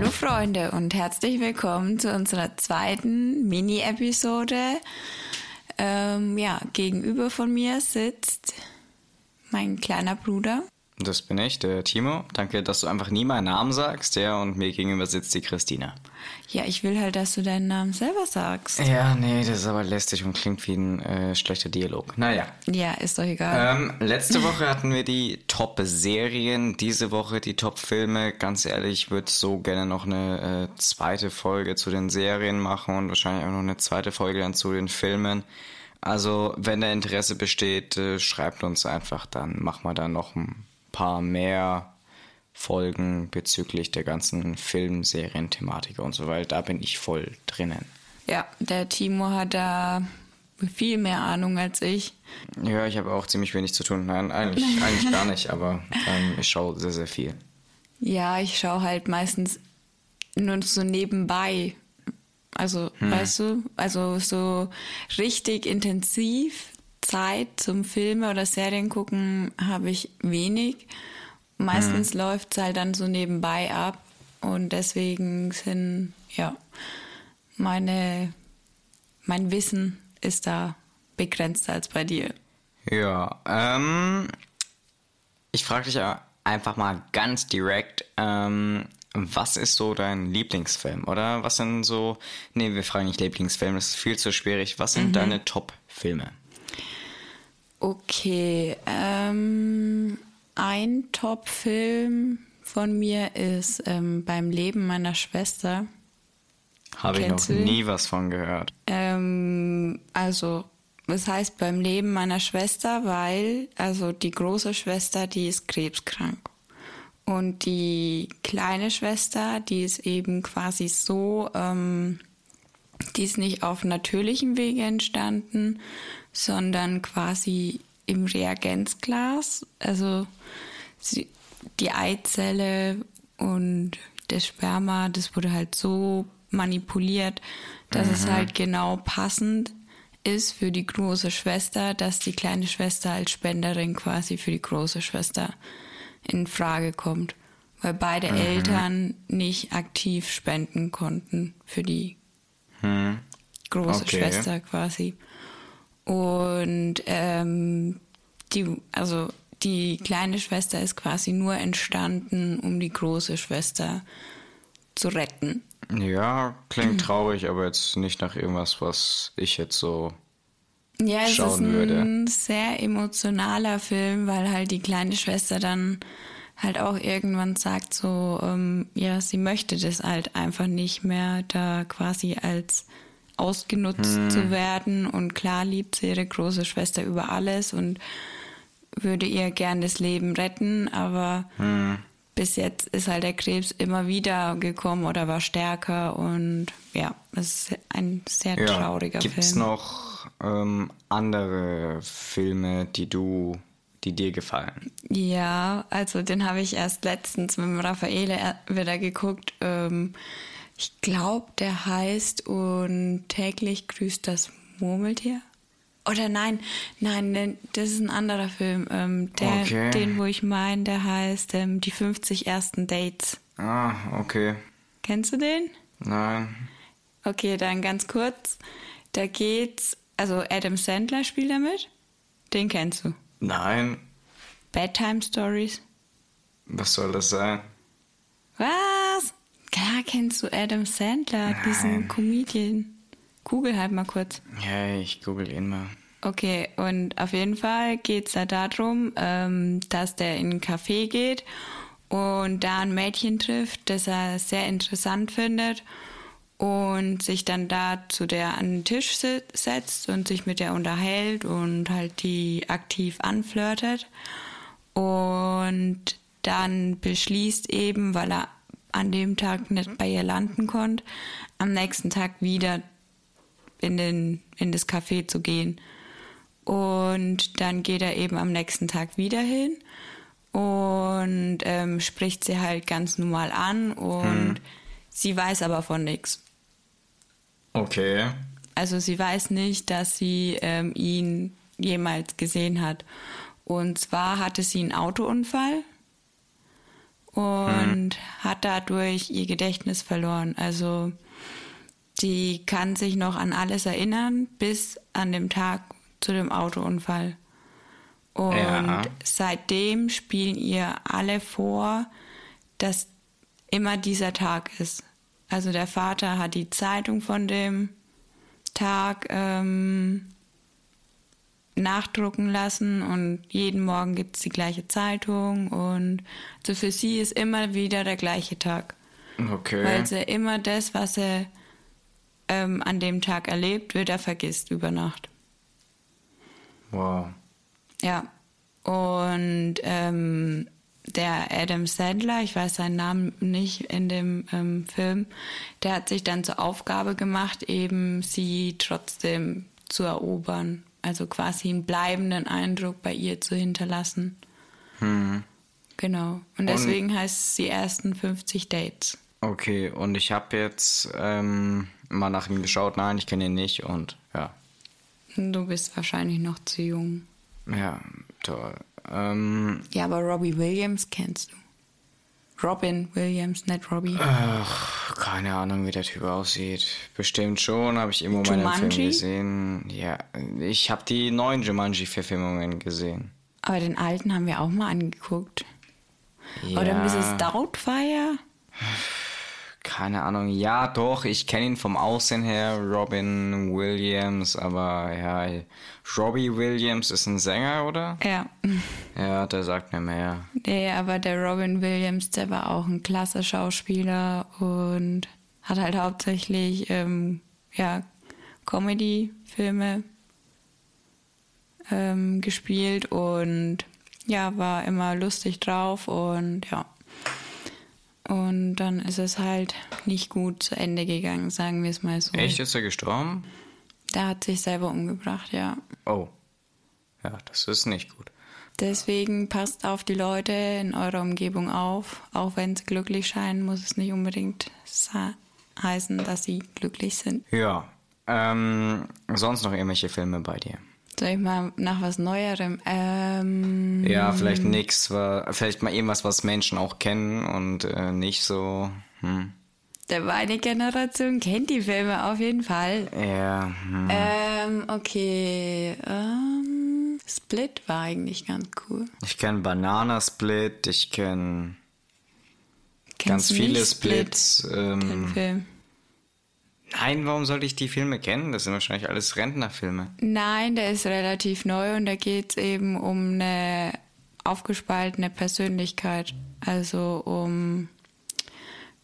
Hallo Freunde und herzlich willkommen zu unserer zweiten Mini-Episode. Ähm, ja, gegenüber von mir sitzt mein kleiner Bruder. Das bin ich, der Timo. Danke, dass du einfach nie meinen Namen sagst, ja, und mir gegenüber sitzt die Christina. Ja, ich will halt, dass du deinen Namen selber sagst. Ja, nee, das ist aber lästig und klingt wie ein äh, schlechter Dialog. Naja. Ja, ist doch egal. Ähm, letzte Woche hatten wir die Top-Serien, diese Woche die Top-Filme. Ganz ehrlich, ich würde so gerne noch eine äh, zweite Folge zu den Serien machen und wahrscheinlich auch noch eine zweite Folge dann zu den Filmen. Also, wenn da Interesse besteht, äh, schreibt uns einfach, dann machen wir da noch ein paar mehr Folgen bezüglich der ganzen Film, Serien, Thematik und so weiter. Da bin ich voll drinnen. Ja, der Timo hat da viel mehr Ahnung als ich. Ja, ich habe auch ziemlich wenig zu tun. Nein, eigentlich, eigentlich gar nicht, aber ähm, ich schaue sehr, sehr viel. Ja, ich schaue halt meistens nur so nebenbei. Also, hm. weißt du, also so richtig intensiv Zeit zum Filme oder Serien gucken habe ich wenig. Meistens mhm. läuft es halt dann so nebenbei ab und deswegen sind, ja, meine, mein Wissen ist da begrenzter als bei dir. Ja, ähm, ich frage dich einfach mal ganz direkt, ähm, was ist so dein Lieblingsfilm? Oder was sind so, nee, wir fragen nicht Lieblingsfilm, das ist viel zu schwierig. Was sind mhm. deine Top-Filme? Okay, ähm, ein Top-Film von mir ist ähm, Beim Leben meiner Schwester. Habe ich noch nie was von gehört. Ähm, also, es heißt Beim Leben meiner Schwester, weil, also die große Schwester, die ist krebskrank. Und die kleine Schwester, die ist eben quasi so, ähm, die ist nicht auf natürlichem Wege entstanden, sondern quasi im Reagenzglas. Also sie, die Eizelle und das Sperma, das wurde halt so manipuliert, dass mhm. es halt genau passend ist für die große Schwester, dass die kleine Schwester als Spenderin quasi für die große Schwester in Frage kommt. Weil beide mhm. Eltern nicht aktiv spenden konnten für die große okay. Schwester quasi. Und ähm, die, also die kleine Schwester ist quasi nur entstanden, um die große Schwester zu retten. Ja, klingt traurig, aber jetzt nicht nach irgendwas, was ich jetzt so ja, es ist ein würde. sehr emotionaler Film, weil halt die kleine Schwester dann halt auch irgendwann sagt so, ähm, ja, sie möchte das halt einfach nicht mehr da quasi als ausgenutzt hm. zu werden. Und klar liebt sie ihre große Schwester über alles und würde ihr gern das Leben retten, aber hm. bis jetzt ist halt der Krebs immer wieder gekommen oder war stärker und ja, es ist ein sehr ja. trauriger Gibt's Film. Gibt es noch ähm, andere Filme, die du die dir gefallen? Ja, also den habe ich erst letztens mit dem Raffaele wieder geguckt. Ähm, ich glaube, der heißt und täglich grüßt das Murmeltier. Oder nein, nein, das ist ein anderer Film. Ähm, der, okay. Den, wo ich meine, der heißt ähm, Die 50 ersten Dates. Ah, okay. Kennst du den? Nein. Okay, dann ganz kurz. Da geht's, also Adam Sandler spielt damit. Den kennst du. Nein. Bedtime Stories. Was soll das sein? Was? Klar kennst du Adam Sandler, Nein. diesen Comedian. Google halt mal kurz. Ja, ich google ihn mal. Okay, und auf jeden Fall geht es da darum, ähm, dass der in ein Café geht und da ein Mädchen trifft, das er sehr interessant findet und sich dann da zu der an den Tisch setzt und sich mit der unterhält und halt die aktiv anflirtet und dann beschließt eben, weil er an dem Tag nicht bei ihr landen konnte, am nächsten Tag wieder in, den, in das Café zu gehen. Und dann geht er eben am nächsten Tag wieder hin und ähm, spricht sie halt ganz normal an und hm. sie weiß aber von nichts. Okay. Also sie weiß nicht, dass sie ähm, ihn jemals gesehen hat. Und zwar hatte sie einen Autounfall und hat dadurch ihr Gedächtnis verloren. Also die kann sich noch an alles erinnern, bis an dem Tag zu dem Autounfall. Und Ja. seitdem spielen ihr alle vor, dass immer dieser Tag ist. Also der Vater hat die Zeitung von dem Tag ähm, nachdrucken lassen und jeden Morgen gibt es die gleiche Zeitung und also für sie ist immer wieder der gleiche Tag. Okay. Weil sie immer das, was er ähm, an dem Tag erlebt, wieder vergisst über Nacht. wow. Ja. Und ähm, der Adam Sandler, ich weiß seinen Namen nicht in dem ähm, Film, der hat sich dann zur Aufgabe gemacht, eben sie trotzdem zu erobern. Also quasi einen bleibenden Eindruck bei ihr zu hinterlassen. Genau. Und deswegen heißt es die ersten 50 Dates. Okay, und ich habe jetzt ähm, mal nach ihm geschaut. Nein, ich kenne ihn nicht und ja. Du bist wahrscheinlich noch zu jung. Ja, toll. Ähm, Ja, aber Robbie Williams kennst du. Robin Williams, nicht Robbie. ach, keine Ahnung, wie der Typ aussieht. Bestimmt schon, habe ich irgendwo mal einen Film Jumanji? gesehen. Ja, ich habe die neuen Jumanji-Verfilmungen gesehen. Aber den alten haben wir auch mal angeguckt. Ja, Oder Mrs. Doubtfire? keine Ahnung. Ja, doch, ich kenne ihn vom Aussehen her, Robin Williams, aber ja, Robbie Williams ist ein Sänger, oder? Ja. Ja, der sagt mir mehr. Nee, aber der Robin Williams, der war auch ein klasse Schauspieler und hat halt hauptsächlich ähm, ja, Comedy-Filme ähm, gespielt und ja, war immer lustig drauf und ja. Und dann ist es halt nicht gut zu Ende gegangen, sagen wir es mal so. Echt, ist er gestorben? Der hat sich selber umgebracht, ja. Oh. Ja, das ist nicht gut. Deswegen passt auf die Leute in eurer Umgebung auf. Auch wenn sie glücklich scheinen, muss es nicht unbedingt heißen, dass sie glücklich sind. Ja. Ähm, sonst noch irgendwelche Filme bei dir? Soll ich mal nach was Neuerem? Ähm, Ja, vielleicht nix, wa- vielleicht mal irgendwas, was Menschen auch kennen und äh, nicht so. Hm. der meine Generation kennt die Filme auf jeden Fall. Ja, hm. Ähm, okay. Ähm, Split war eigentlich ganz cool. ich kenne Banana Split, ich kenne ganz viele nicht Splits. Den Ähm, Film. Nein, warum sollte ich die Filme kennen? Das sind wahrscheinlich alles Rentnerfilme. Nein, der ist relativ neu und da geht es eben um eine aufgespaltene Persönlichkeit. Also um,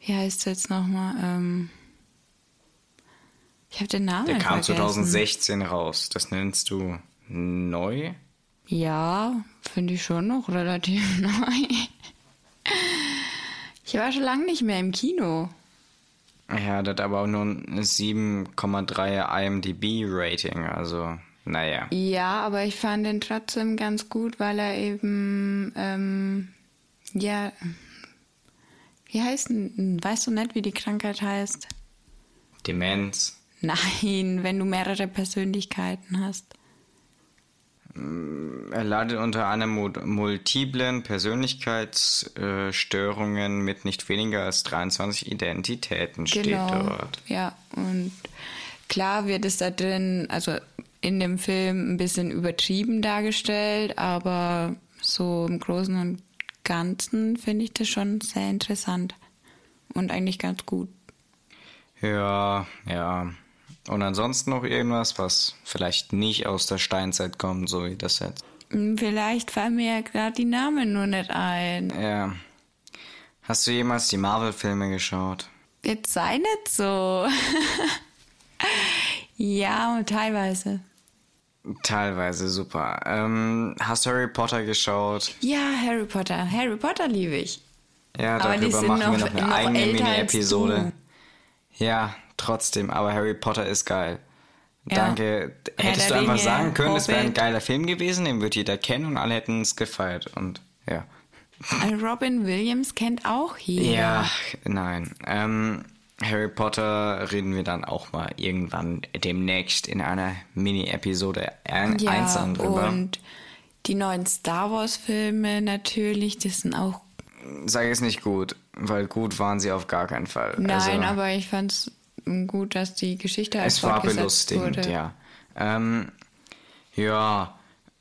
wie heißt es jetzt nochmal? Ähm, ich habe den Namen Der kam vergessen. 2016 raus. Das nennst du neu? Ja, finde ich schon noch relativ neu. Ich war schon lange nicht mehr im Kino. Ja, das hat aber auch nur ein 7,3 IMDb-Rating. Also, naja. Ja, aber ich fand den trotzdem ganz gut, weil er eben, ähm, ja, wie heißt denn, weißt du nicht, wie die Krankheit heißt? Demenz. Nein, wenn du mehrere Persönlichkeiten hast. Er leidet unter einer mu- multiplen Persönlichkeitsstörungen mit nicht weniger als 23 Identitäten, steht dort. Ja, und klar wird es da drin, also in dem Film ein bisschen übertrieben dargestellt, aber so im Großen und Ganzen finde ich das schon sehr interessant und eigentlich ganz gut. Ja, ja. Und ansonsten noch irgendwas, was vielleicht nicht aus der Steinzeit kommt, so wie das jetzt. Hm, Vielleicht fallen mir ja gerade die Namen nur nicht ein. Ja. Hast du jemals die Marvel-Filme geschaut? Jetzt sei nicht so. ja, und teilweise. Teilweise super. Ähm, hast du Harry Potter geschaut? Ja, Harry Potter. Harry Potter liebe ich. Ja, Aber die darüber sind machen wir noch- noch eine noch eigene Mini-Episode. Ja, trotzdem, aber Harry Potter ist geil. Ja. Danke. Herr Hättest du einfach sagen können, es wäre ein Hobbit. geiler Film gewesen, den wird jeder kennen und alle hätten es gefeiert. Und ja. Also Robin Williams kennt auch jeder. Ja, nein. Ähm, Harry Potter reden wir dann auch mal irgendwann demnächst in einer Mini-Episode ein, Ja, einzeln drüber. und die neuen Star Wars Filme natürlich, das sind auch sage es nicht gut, weil gut waren sie auf gar keinen Fall. Nein, also, aber ich fand es gut, dass die Geschichte halt es war belustigend, wurde. ja. Ähm, ja,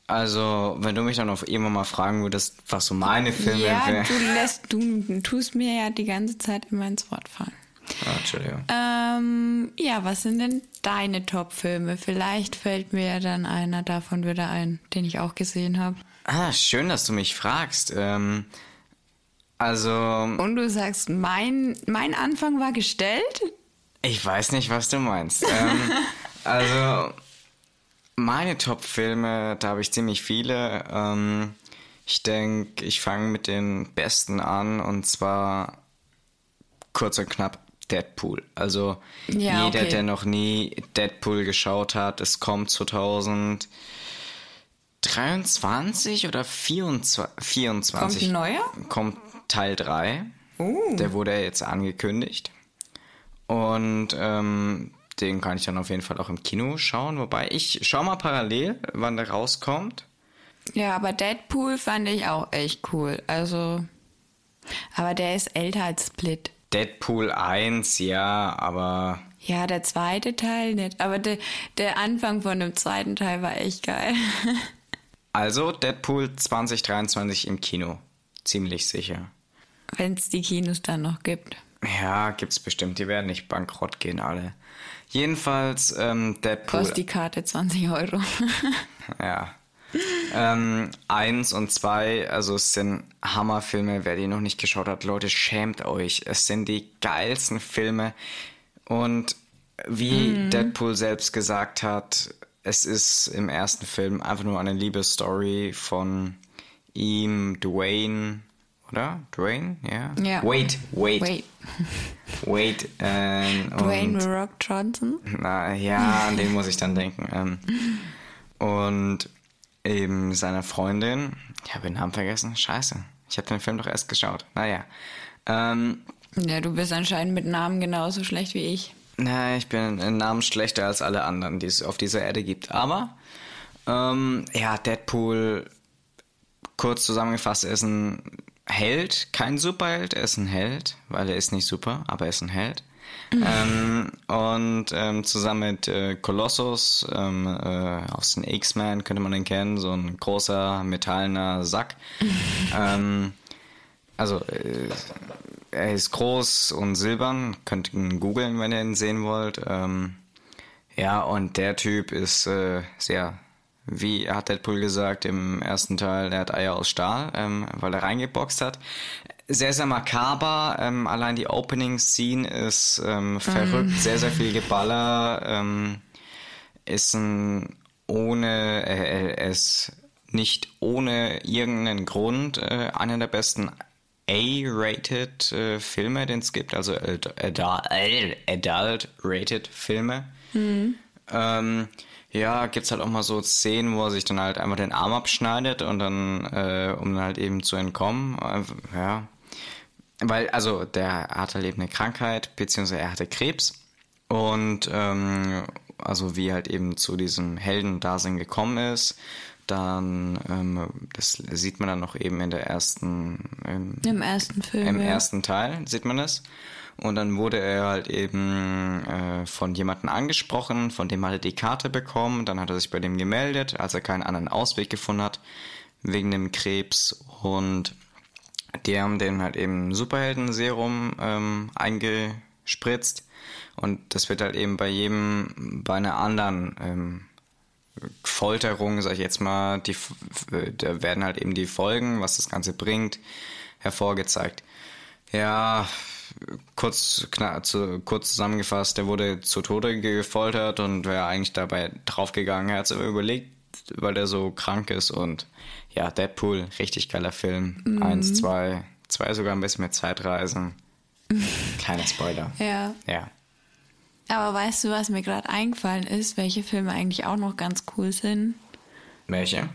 also wenn du mich dann auf irgendwann mal fragen würdest, was so meine Filme Ja, wären. du lässt, du tust mir ja die ganze Zeit immer ins Wort fallen. Ah, Entschuldigung. Ähm, ja, was sind denn deine Top-Filme? Vielleicht fällt mir ja dann einer davon wieder ein, den ich auch gesehen habe. Ah, schön, dass du mich fragst. Ähm, also, Und du sagst, mein, mein Anfang war gestellt? Ich weiß nicht, was du meinst. ähm, also, meine Top-Filme, da habe ich ziemlich viele. Ähm, ich denke, ich fange mit den besten an und zwar kurz und knapp Deadpool. Also Ja, jeder, okay. der noch nie Deadpool geschaut hat, es kommt 2023 oder 24, 24 Kommt ein neuer? kommt Teil 3. Oh. Der wurde jetzt angekündigt. Und ähm, den kann ich dann auf jeden Fall auch im Kino schauen. Wobei ich schau mal parallel, wann der rauskommt. Ja, aber Deadpool fand ich auch echt cool. Also, aber der ist älter als Split. Deadpool 1, ja, aber Ja, der zweite Teil nicht. Aber der, der Anfang von dem zweiten Teil war echt geil. also Deadpool 2023 im Kino. Ziemlich sicher. Wenn es die Kinos dann noch gibt. Ja, gibt's bestimmt. Die werden nicht bankrott gehen alle. Jedenfalls ähm, Deadpool. Kostet die Karte 20 Euro. Ja. ähm, eins und zwei, also es sind Hammerfilme, wer die noch nicht geschaut hat, Leute, schämt euch. Es sind die geilsten Filme. Und wie Deadpool selbst gesagt hat, es ist im ersten Film einfach nur eine Liebesstory von ihm, Dwayne, oder? Dwayne, ja? Ja. Wait, wait, Wait, wait. Ähm, Dwayne The Rock Johnson? na ja, an den muss ich dann denken. Ähm, und eben seiner Freundin, ich habe den Namen vergessen, scheiße. Ich habe den Film doch erst geschaut. Naja. Ähm, Ja, du bist anscheinend mit Namen genauso schlecht wie ich. na, ich bin in Namen schlechter als alle anderen, die es auf dieser Erde gibt. Aber, ähm, ja, Deadpool, kurz zusammengefasst, ist ein Held, kein Superheld, er ist ein Held, weil er ist nicht super, aber er ist ein Held. ähm, und ähm, zusammen mit äh, Colossus ähm, äh, aus den X-Men könnte man den kennen, so ein großer metallener Sack. ähm, also äh, er ist groß und silbern, könnt ihn googeln, wenn ihr ihn sehen wollt. Ähm, ja, und der Typ ist äh, sehr, wie hat Deadpool gesagt im ersten Teil, er hat Eier aus Stahl, ähm, weil er reingeboxt hat. Sehr, sehr makaber. Ähm, allein die Opening-Scene ist ähm, verrückt, sehr, sehr viel Geballer. Ähm, ist ein ohne, er er ist nicht ohne irgendeinen Grund äh, einer der besten A-rated äh, Filme, den es gibt, also Adult-rated Filme. Ähm, ja, gibt's halt auch mal so Szenen, wo er sich dann halt einfach den Arm abschneidet und dann, äh, um dann halt eben zu entkommen. Ja. Weil, also, der hat halt eben eine Krankheit, beziehungsweise er hatte Krebs. Und, ähm, also wie halt eben zu diesem Heldendasein gekommen ist, dann, ähm, das sieht man dann noch eben in der ersten, im, Im ersten Film. im ja. ersten Teil sieht man das. Und dann wurde er halt eben äh, von jemandem angesprochen, von dem hat er die Karte bekommen. Dann hat er sich bei dem gemeldet, als er keinen anderen Ausweg gefunden hat, wegen dem Krebs. Und die haben dem halt eben Superhelden-Serum ähm, eingespritzt. Und das wird halt eben bei jedem, bei einer anderen ähm, Folterung, sag ich jetzt mal, die, da werden halt eben die Folgen, was das Ganze bringt, hervorgezeigt. Ja, kurz, kna, zu, kurz zusammengefasst, der wurde zu Tode gefoltert und wäre eigentlich dabei draufgegangen. Er hat es aber überlegt, weil er so krank ist und ja, Deadpool, richtig geiler Film. Eins, zwei, zwei sogar ein bisschen mit Zeitreisen. Kleiner Spoiler. Ja. Ja. Aber weißt du, was mir gerade eingefallen ist, welche Filme eigentlich auch noch ganz cool sind? Welche?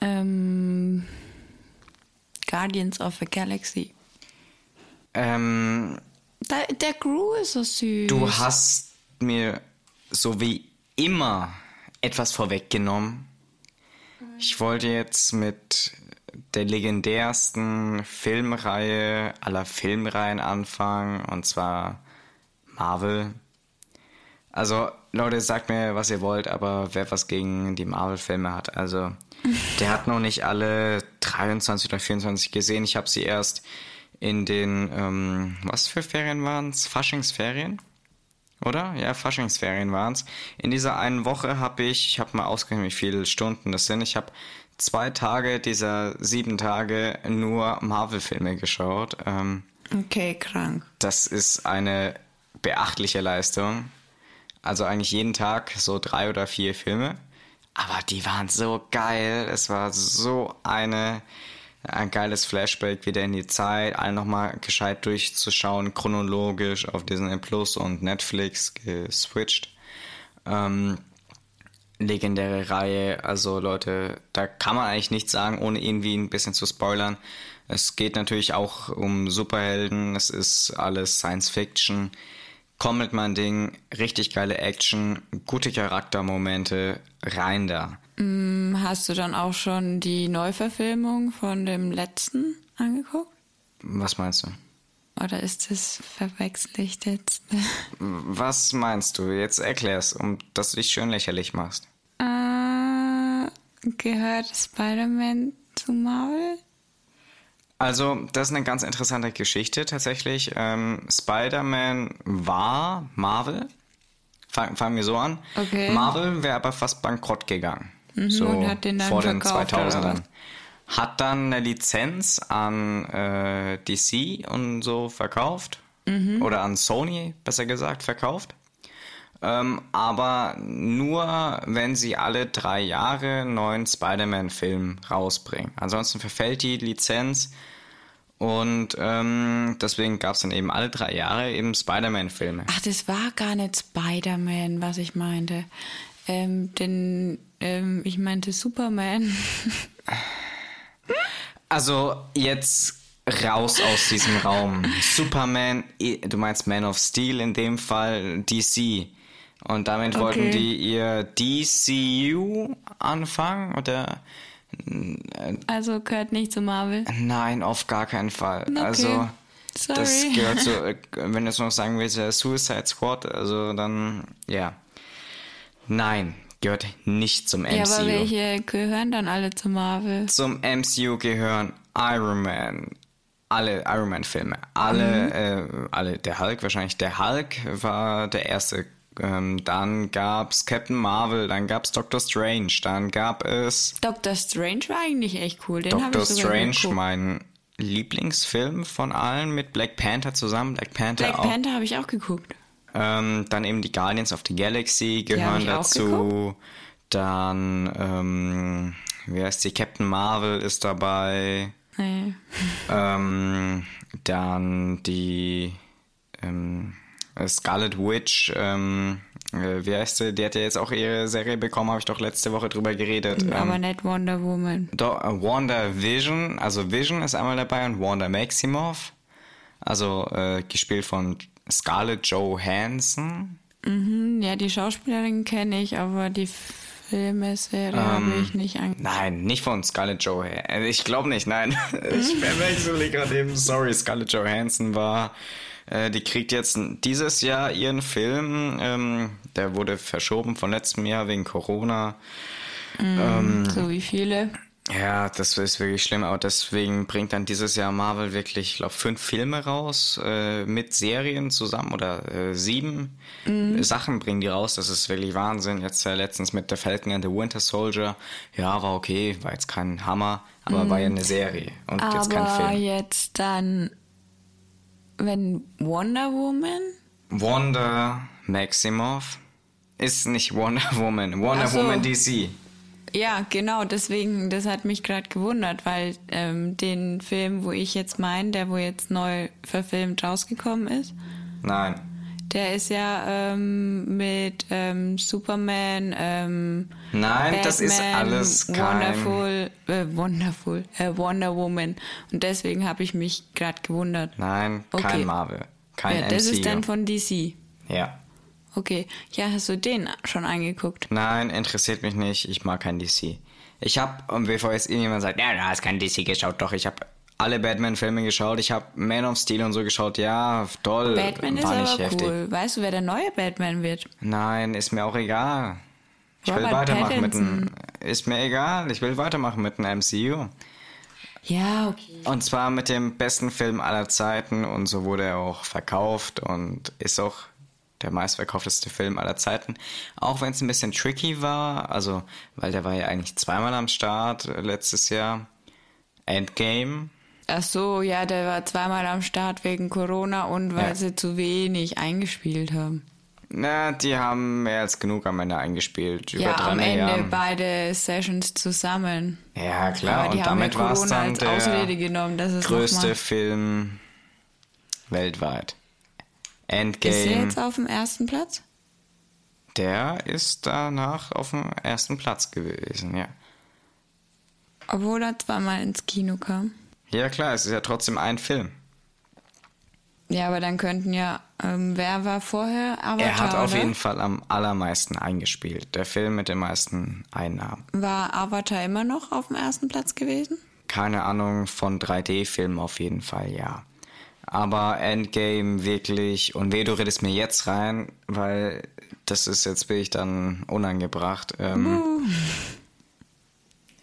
Ähm, Guardians of the Galaxy. Ähm, Da, der Gru ist so süß. Du hast mir so wie immer etwas vorweggenommen. Ich wollte jetzt mit der legendärsten Filmreihe aller Filmreihen anfangen, und zwar Marvel. Also, Leute, sagt mir, was ihr wollt, aber wer was gegen die Marvel-Filme hat, also, der hat noch nicht alle 23 oder 24 gesehen. Ich habe sie erst in den, ähm, was für Ferien waren es? Faschingsferien? Oder? Ja, Faschingsferien waren es. In dieser einen Woche habe ich, ich habe mal ausgerechnet, wie viele Stunden das sind. Ich habe zwei Tage dieser sieben Tage nur Marvel-Filme geschaut. Ähm, okay, krank. Das ist eine beachtliche Leistung. Also eigentlich jeden Tag so drei oder vier Filme. Aber die waren so geil. Es war so eine ein geiles Flashback wieder in die Zeit, allen nochmal gescheit durchzuschauen, chronologisch auf Disney Plus und Netflix geswitcht. Ähm, legendäre Reihe, also Leute, da kann man eigentlich nichts sagen, ohne irgendwie ein bisschen zu spoilern. Es geht natürlich auch um Superhelden, es ist alles Science Fiction. Kommt mein Ding, richtig geile Action, gute Charaktermomente, rein da. Mm, hast du dann auch schon die Neuverfilmung von dem letzten angeguckt? Was meinst du? Oder ist das verwechselt jetzt? Was meinst du? Jetzt erklär's, um dass du dich schön lächerlich machst. Äh, gehört Spider-Man zu Marvel? Also, das ist eine ganz interessante Geschichte tatsächlich. Ähm, Spider-Man war Marvel. Fangen fang wir so an. Okay. Marvel wäre aber fast bankrott gegangen. Mhm, so und hat den dann vor den verkauft, oder 2000ern. was? Hat dann eine Lizenz an äh, DC und so verkauft. Mhm. Oder an Sony, besser gesagt, verkauft. Ähm, aber nur, wenn sie alle drei Jahre einen neuen Spider-Man-Film rausbringen. Ansonsten verfällt die Lizenz und ähm, deswegen gab es dann eben alle drei Jahre eben Spider-Man-Filme. Ach, das war gar nicht Spider-Man, was ich meinte. Ähm, denn ähm, ich meinte Superman. Also jetzt raus aus diesem Raum. Superman, du meinst Man of Steel in dem Fall, DC. Und damit wollten Okay. die ihr DCU anfangen oder Also gehört nicht zu Marvel. nein, auf gar keinen Fall. Okay. Also Sorry. das gehört so, äh, wenn du es noch sagen willst, Suicide Squad, also dann ja. Nein, gehört nicht zum MCU. ja, aber welche gehören dann alle zu Marvel? Zum MCU gehören Iron Man, alle Iron Man Filme, alle, äh, alle, der Hulk wahrscheinlich. Der Hulk war der erste. Ähm, dann gab's Captain Marvel, dann gab's Doctor Strange, dann gab es Doctor Strange war eigentlich echt cool. Den habe Doctor Strange, mein Lieblingsfilm von allen mit Black Panther zusammen. Black Panther Black auch. Panther habe ich auch geguckt. Ähm, dann eben die Guardians of the Galaxy gehören auch dazu. Dann, ähm, wie heißt die? Captain Marvel ist dabei. Nee. Ähm, dann die ähm, Scarlet Witch, ähm, äh, wie heißt sie? Die hat ja jetzt auch ihre Serie bekommen, habe ich doch letzte Woche drüber geredet. aber Ähm, nicht Wonder Woman. do, äh, Wanda Vision, also Vision ist einmal dabei und Wanda Maximoff, also äh, gespielt von Scarlett Johansson. Hm, Ja, die Schauspielerin kenne ich, aber die Filme, Serie Ähm, habe ich nicht angeguckt. Nein, nicht von Scarlett Johansson. Ich glaube nicht, nein. Ich verwechsel gerade eben. Sorry, Scarlett Johansson war. Äh, die kriegt jetzt dieses Jahr ihren Film. Ähm, der wurde verschoben von letztem Jahr wegen Corona. ähm, So wie viele. Ja, das ist wirklich schlimm. Aber deswegen bringt dann dieses Jahr Marvel wirklich, ich glaube, fünf Filme raus äh, mit Serien zusammen oder äh, sieben Sachen bringen die raus. Das ist wirklich Wahnsinn. Jetzt äh, letztens mit The Falcon and the Winter Soldier. Ja, war okay, war jetzt kein Hammer, aber war ja eine Serie und jetzt kein Aber Film. jetzt dann, wenn Wonder Woman? Wonder Maximoff ist nicht Wonder Woman. Wonder so. Woman DC. Ja, genau, deswegen, das hat mich gerade gewundert, weil ähm, den Film, wo ich jetzt meine, der wo jetzt neu verfilmt rausgekommen ist, Nein. der ist ja ähm, mit ähm, Superman, ähm, Nein, das ist Batman, alles kein. Wonderful, äh, Wonderful, äh, Wonder Woman. Und deswegen habe ich mich gerade gewundert. Nein, Okay. kein Marvel. Kein ja, das MCU. ist dann von DC. ja. Okay, ja, hast du den schon angeguckt? Nein, interessiert mich nicht. Ich mag kein DC. Ich habe, und bevor jetzt irgendjemand sagt, ja, du hast kein DC geschaut, doch, ich habe alle Batman-Filme geschaut. Ich habe Man of Steel und so geschaut. Ja, toll. Batman ist war aber nicht heftig. cool. Weißt du, wer der neue Batman wird? Nein, ist mir auch egal. Ich will Robert weitermachen mit dem. Pattinson. Ist mir egal. Ich will weitermachen mit dem MCU. Ja, okay. Und zwar mit dem besten Film aller Zeiten und so wurde er auch verkauft und ist auch der meistverkaufteste Film aller Zeiten. Auch wenn es ein bisschen tricky war, also weil der war ja eigentlich zweimal am Start äh, letztes Jahr. Endgame. Ach so, ja, der war zweimal am Start wegen Corona und weil Ja. sie zu wenig eingespielt haben. Na, die haben mehr als genug am Ende eingespielt. Über ja, drei am Ende Milliarden. beide Sessions zusammen. Ja, klar. Und ja damit war es dann der größte. Film weltweit. Ist er Endgame. jetzt auf dem ersten Platz? Der ist danach auf dem ersten Platz gewesen, ja. Obwohl er zweimal ins Kino kam. Ja, klar, es ist ja trotzdem ein Film. Ja, aber dann könnten ja... Ähm, wer war vorher? Avatar, er hat auf oder? jeden Fall am allermeisten eingespielt. Der Film mit den meisten Einnahmen. War Avatar immer noch auf dem ersten Platz gewesen? Keine Ahnung, von 3D-Filmen auf jeden Fall, ja. Aber Endgame wirklich, und weh, du redest mir jetzt rein, weil das ist jetzt bin ich dann unangebracht. Ähm,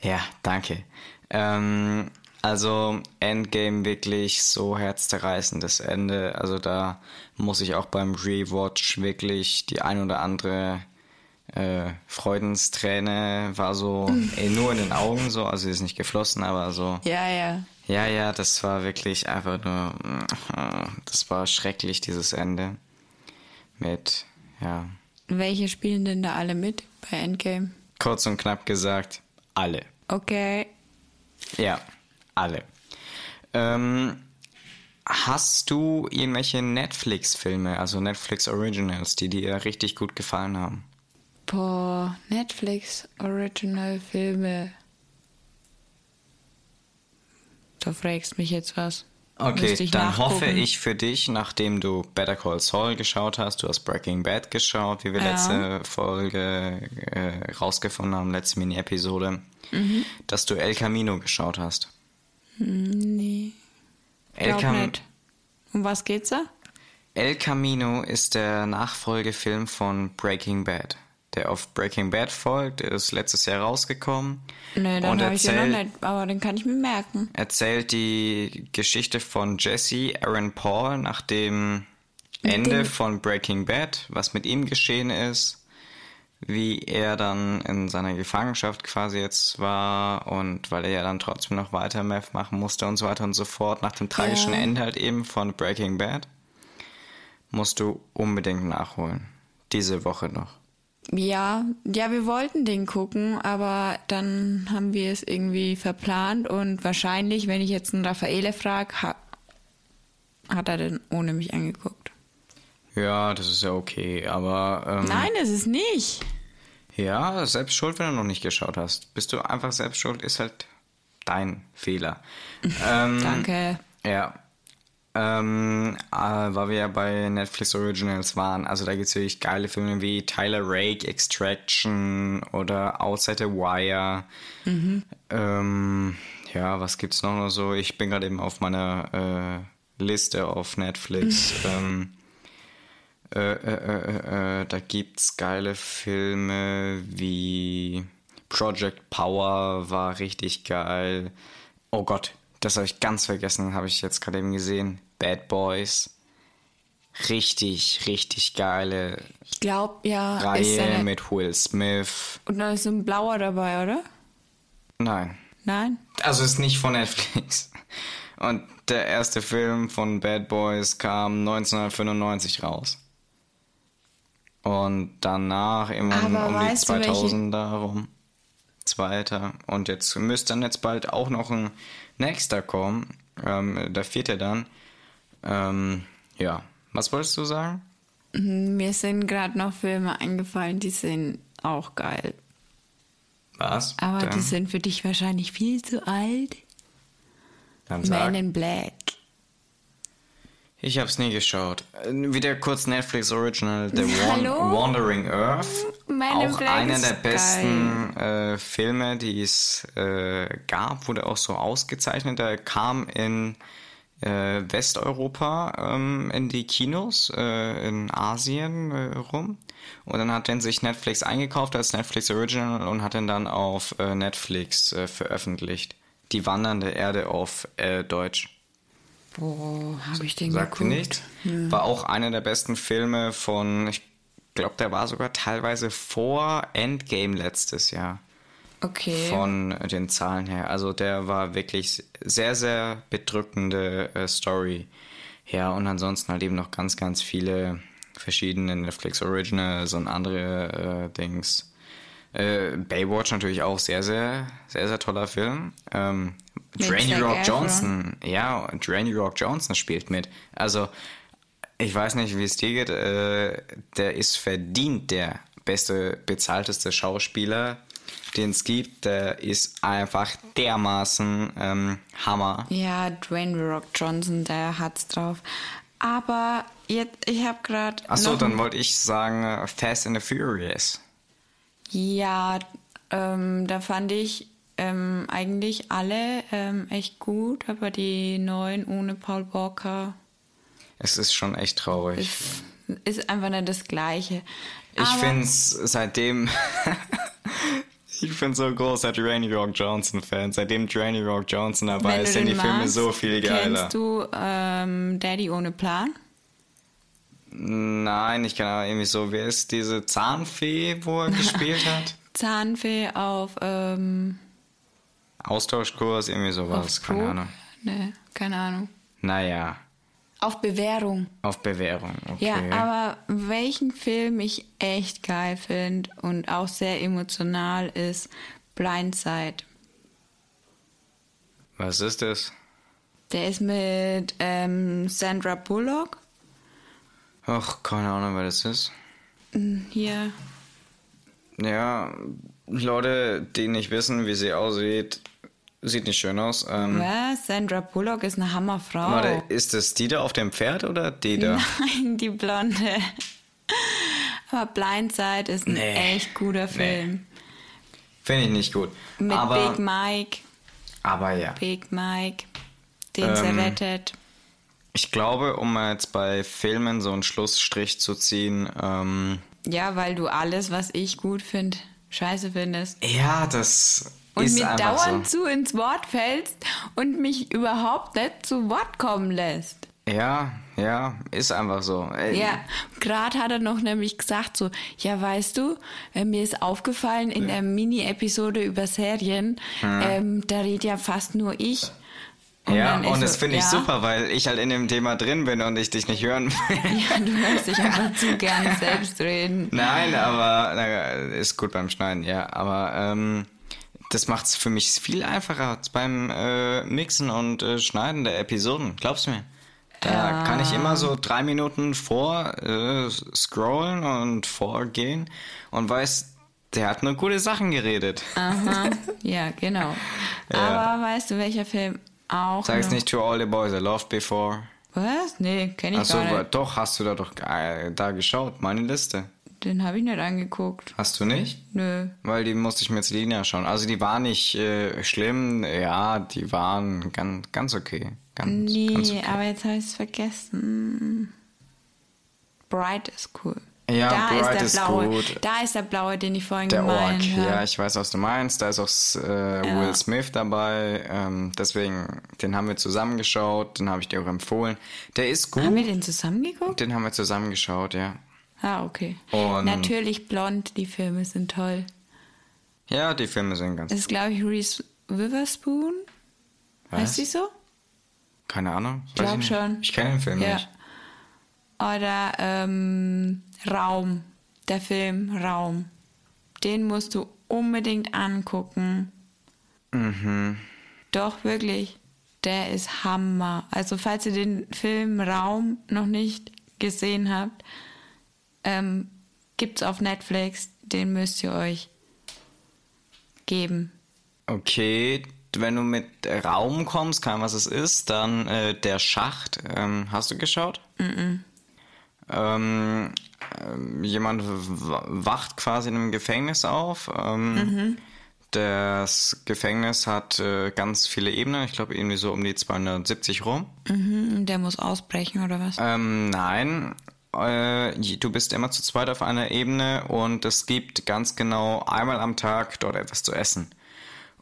ja, danke. Ähm, also Endgame wirklich so herzzerreißendes Ende. Also da muss ich auch beim Rewatch wirklich die ein oder andere äh, Freudensträne war so eh, nur in den Augen so, also sie ist nicht geflossen, aber so. Ja, ja. Ja, ja, das war wirklich einfach nur, das war schrecklich, dieses Ende. Mit, ja, Welche spielen denn da alle mit bei Endgame? kurz und knapp gesagt, alle. Okay. Ja, alle. Ähm, hast du irgendwelche Netflix-Filme, also Netflix Originals, die dir richtig gut gefallen haben? Boah, Netflix Original Filme. Du fragst mich jetzt was. Okay, dann hoffe nachgucken. ich für dich, nachdem du Better Call Saul geschaut hast, du hast Breaking Bad geschaut, wie wir Ja. letzte Folge äh, rausgefunden haben, letzte Mini-Episode, Mhm. dass du El Camino geschaut hast. Nee, El, glaub Cam nicht. Um was geht's da? El Camino ist der Nachfolgefilm von Breaking Bad, der auf Breaking Bad folgt. Der ist letztes Jahr rausgekommen. Nee, dann habe ich den noch erzählt, nicht, aber den kann ich mir merken. erzählt die Geschichte von Jesse Aaron Paul nach dem Ende dem- von Breaking Bad, was mit ihm geschehen ist, wie er dann in seiner Gefangenschaft quasi jetzt war und weil er ja dann trotzdem noch weiter Meth machen musste und so weiter und so fort, nach dem tragischen Ja. Ende halt eben von Breaking Bad, musst du unbedingt nachholen. Diese Woche noch. Ja, ja, wir wollten den gucken, aber dann haben wir es irgendwie verplant und wahrscheinlich, wenn ich jetzt einen Raffaele frage, ha hat er den ohne mich angeguckt. Ja, das ist ja okay, aber ähm, Nein, ist es nicht. Ja, selbst schuld, wenn du noch nicht geschaut hast. Bist du einfach selbst schuld, ist halt dein Fehler. ähm, Danke. Ja. Ähm, äh, weil wir ja bei Netflix Originals waren, also da gibt es wirklich geile Filme wie Tyler Rake, Extraction oder Outside the Wire. Ähm, ja, was gibt's noch so? Ich bin gerade eben auf meiner äh, Liste auf Netflix. ähm, äh, äh, äh, äh, äh, da gibt's geile Filme wie Project Power war richtig geil. Oh Gott, das habe ich ganz vergessen, habe ich jetzt gerade eben gesehen. Bad Boys. Richtig, richtig geile Ich glaube, ja, Reihe mit Will Smith. und da ist so ein blauer dabei, oder? Nein. Nein? Also ist nicht von Netflix. Und der erste Film von Bad Boys kam 1995 raus. Und danach Aber um die weißt du, welche- 2000er rum. Zweiter. Und jetzt müsste dann jetzt bald auch noch ein nächster kommen. Ähm, der vierte dann. Ähm, ja. Was wolltest du sagen? Mir sind gerade noch Filme eingefallen, die sind auch geil. Was? Aber dann, die sind für dich wahrscheinlich viel zu alt. dann Man sag. in Black. Ich hab's nie geschaut. Äh, Wieder kurz Netflix Original, The Hallo? Wan Wandering Earth. Men in auch Black einer der besten äh, Filme, die es äh, gab, wurde auch so ausgezeichnet. Er kam in äh, Westeuropa ähm, in die Kinos, äh, in Asien äh, rum. Und dann hat den sich Netflix eingekauft als Netflix Original und hat den dann auf Netflix veröffentlicht. Die wandernde Erde auf Deutsch. Boah, habe ich den Sagt geguckt? nicht? War auch einer der besten Filme von, ich glaube, der war sogar teilweise vor Endgame letztes Jahr. Okay. Von den Zahlen her. Also der war wirklich sehr, sehr bedrückende äh, Story. Ja, und ansonsten halt eben noch ganz, ganz viele verschiedene Netflix Originals und andere äh, Dings. Äh, Baywatch natürlich auch sehr, sehr, sehr, sehr toller Film. Ähm, Drainy Rock Efron. Johnson, ja, Drainy Rock Johnson spielt mit. Also, ich weiß nicht, wie es dir geht. Äh, der ist verdient der beste, bezahlteste Schauspieler, den es gibt. Der ist einfach dermaßen ähm, Hammer. Ja, Dwayne Rock Johnson, der hat's drauf. Aber jetzt, ich habe gerade. Achso, dann wollte ich sagen äh, Fast and the Furious. Ja, ähm, da fand ich ähm, eigentlich alle ähm, echt gut, aber die neuen ohne Paul Walker Es ist schon echt traurig. ist, ist einfach nicht das Gleiche. Ich finde es seitdem. ich bin so großer Drainy Rock Johnson-Fan. Seitdem Drainy Rock Johnson dabei ist, sind die den Filme magst, so viel geiler. Kennst du ähm, Daddy ohne Plan? Nein, ich kann aber irgendwie so. Wer ist diese Zahnfee, wo er gespielt hat? Zahnfee auf, ähm, Austauschkurs, irgendwie sowas. auf Keine Pro? Ahnung. Nee, keine Ahnung. Naja, Auf Bewährung. auf Bewährung. Okay. Ja, aber welchen Film ich echt geil finde und auch sehr emotional ist Blindside. Was ist das? Der ist mit ähm, Sandra Bullock. Ach, keine Ahnung, wer das ist. Hier. Ja, Leute, die nicht wissen, wie sie aussieht, sieht nicht schön aus. Ähm, Was? Sandra Bullock ist eine Hammerfrau. Warte, ist das die da auf dem Pferd oder die da? Nein, die Blonde. Aber Blindside ist ein Nee. echt guter Film. Finde ich nicht gut. Mit aber, Big Mike. aber ja. Big Mike. Den sie Ähm, rettet. Ich glaube, um jetzt bei Filmen so einen Schlussstrich zu ziehen, ähm, Ja, weil du alles, was ich gut finde, scheiße findest. ja, das Und ist mir dauernd so. zu ins Wort fällst und mich überhaupt nicht zu Wort kommen lässt. Ja, ja, ist einfach so. Ey, Ja, gerade hat er noch nämlich gesagt so, ja weißt du, äh, mir ist aufgefallen in der Mini-Episode über Serien, ähm, da redet ja fast nur ich. ja, dann ich und so, das finde ich ja, super, weil ich halt in dem Thema drin bin und ich dich nicht hören will. Ja, du hörst dich einfach zu gerne selbst reden. Nein, aber na, ist gut beim Schneiden, ja. Aber ähm, das macht es für mich viel einfacher beim äh, Mixen und äh, Schneiden der Episoden. Glaubst du mir? Da kann ich immer so drei Minuten vor äh, scrollen und vorgehen und weiß, der hat nur gute Sachen geredet. Aha, ja, genau. Aber weißt du, welcher Film auch Sag's noch- nicht to all the boys I loved before. Was? Nee, kenne ich Achso, gar nicht. doch, hast du da doch äh, da geschaut, meine Liste. Den habe ich nicht angeguckt. Hast du nicht? Nö. Weil die musste ich mir jetzt Lina schauen. Also die waren nicht äh, schlimm, ja, die waren ganz, ganz okay. Ganz, Nee, ganz okay. aber jetzt habe ich es vergessen. Bright ist cool. Ja, da Bright ist ist der blaue. gut. Da ist der blaue, den ich vorhin Der Ork, gemeint habe. ja, ich weiß, was du meinst. Da ist auch äh, Will Smith dabei. Ähm, deswegen, den haben wir zusammengeschaut. Den habe ich dir auch empfohlen. Der ist gut. Haben wir den zusammengeguckt? Den haben wir zusammengeschaut, ja. Ah, okay. Und- Natürlich blond, die Filme sind toll. Ja, die Filme sind ganz. Das ist, glaube ich, Reese Witherspoon. Was? Heißt sie so? Keine Ahnung. Ich glaub nicht. schon. Ich kenne den Film Ja. nicht. Oder ähm, Raum. Der Film Raum. Den musst du unbedingt angucken. Mhm. Doch, wirklich. Der ist Hammer. Also, falls ihr den Film Raum noch nicht gesehen habt, ähm, gibt's auf Netflix. Den müsst ihr euch geben. Okay, wenn du mit Raum kommst, kein was es ist, dann äh, der Schacht. Ähm, hast du geschaut? Mhm. Ähm, ähm, jemand wacht quasi in einem Gefängnis auf. Ähm, mhm. Das Gefängnis hat äh, ganz viele Ebenen, ich glaube irgendwie so um die 270 rum. Mhm, der muss ausbrechen oder was? Ähm, nein, du bist immer zu zweit auf einer Ebene und es gibt ganz genau einmal am Tag dort etwas zu essen.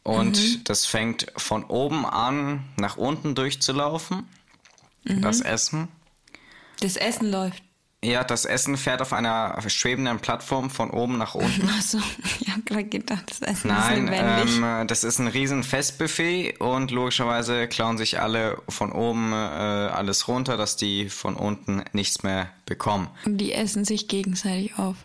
Und mhm. das fängt von oben an nach unten durchzulaufen. Mhm. Das Essen. Das Essen läuft. Ja, das Essen fährt auf einer schwebenden Plattform von oben nach unten. Achso, ich habe gerade gedacht, das Essen Nein, ist lebendig. Ähm, das ist ein riesen Festbuffet und logischerweise klauen sich alle von oben äh, alles runter, dass die von unten nichts mehr bekommen. Und die essen sich gegenseitig auf.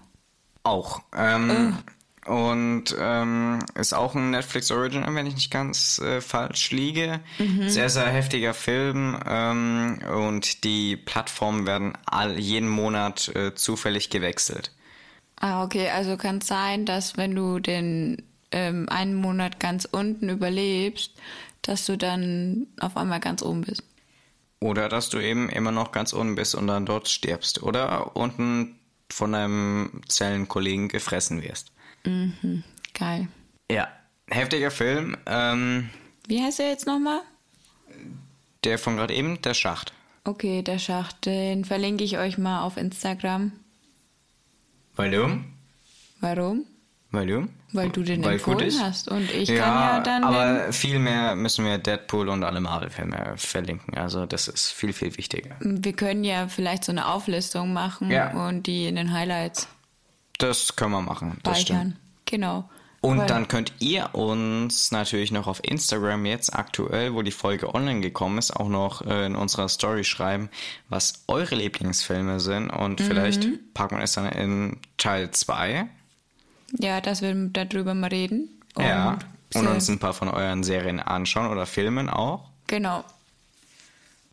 Auch. Ähm, oh. Und ähm, ist auch ein Netflix Original, wenn ich nicht ganz äh, falsch liege. Mhm. Sehr, sehr heftiger Film. Ähm, und die Plattformen werden all, jeden Monat äh, zufällig gewechselt. Ah, okay. Also kann es sein, dass wenn du den ähm, einen Monat ganz unten überlebst, dass du dann auf einmal ganz oben bist. Oder dass du eben immer noch ganz unten bist und dann dort stirbst. Oder unten von einem Zellenkollegen gefressen wirst. Mhm, geil. Ja, heftiger Film. Ähm, Wie heißt er jetzt nochmal? Der von gerade eben, der Schacht. Okay, der Schacht, den verlinke ich euch mal auf Instagram. Warum? Warum? Warum? Weil du den Weil empfohlen hast und ich ja, kann ja dann... aber viel mehr müssen wir Deadpool und alle Marvel-Filme verlinken. Also das ist viel, viel wichtiger. Wir können ja vielleicht so eine Auflistung machen ja. und die in den Highlights das können wir machen. Das speichern. Genau. Und dann könnt ihr uns natürlich noch auf Instagram jetzt aktuell, wo die Folge online gekommen ist, auch noch äh, in unserer Story schreiben, was eure Lieblingsfilme sind. Und mhm. vielleicht packen wir es dann in Teil 2. Ja, dass wir darüber mal reden. Und ja. Und uns ein paar von euren Serien anschauen oder Filmen auch. Genau.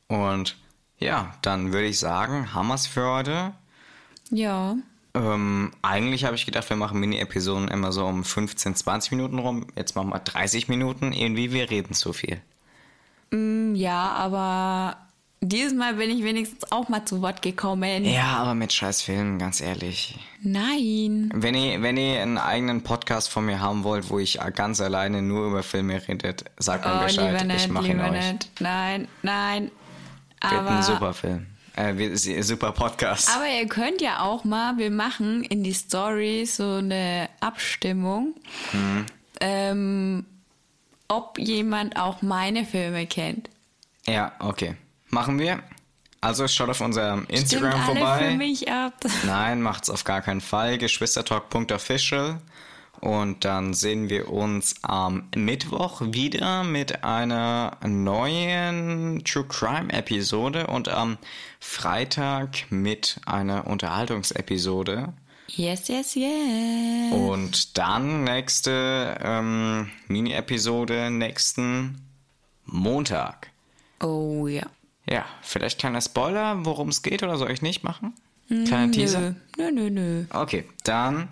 Und ja, dann würde ich sagen, es für heute. Ja. Ähm, eigentlich habe ich gedacht, wir machen Mini-Episoden immer so um 15, 20 Minuten rum. Jetzt machen wir 30 Minuten. Irgendwie, wir reden zu viel. Mm, ja, aber dieses Mal bin ich wenigstens auch mal zu Wort gekommen. Ja, aber mit scheiß Filmen, ganz ehrlich. Nein. Wenn ihr, wenn ihr einen eigenen Podcast von mir haben wollt, wo ich ganz alleine nur über Filme redet, sagt mir oh, Bescheid. Lieber nicht, ich mache ihn euch. Nicht. Nein, nein. Wird aber ein super Film. Äh, super Podcast. Aber ihr könnt ja auch mal, wir machen in die Story so eine Abstimmung, mhm. ähm, ob jemand auch meine Filme kennt. Ja, okay. Machen wir. Also schaut auf unserem Instagram Stimmt vorbei. Alle für mich ab. Nein, macht's auf gar keinen Fall. Geschwistertalk.official. Und dann sehen wir uns am Mittwoch wieder mit einer neuen True Crime Episode und am Freitag mit einer Unterhaltungsepisode. Yes, yes, yes. Und dann nächste ähm, Mini-Episode nächsten Montag. Oh ja. Ja, vielleicht kleiner Spoiler, worum es geht oder soll ich nicht machen? Kleiner Teaser? Nö, nö, nö. Okay, dann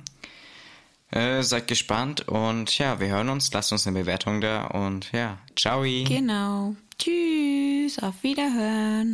äh, seid gespannt und ja, wir hören uns. Lasst uns eine Bewertung da und ja, ciao. Genau. Tschüss, auf Wiederhören.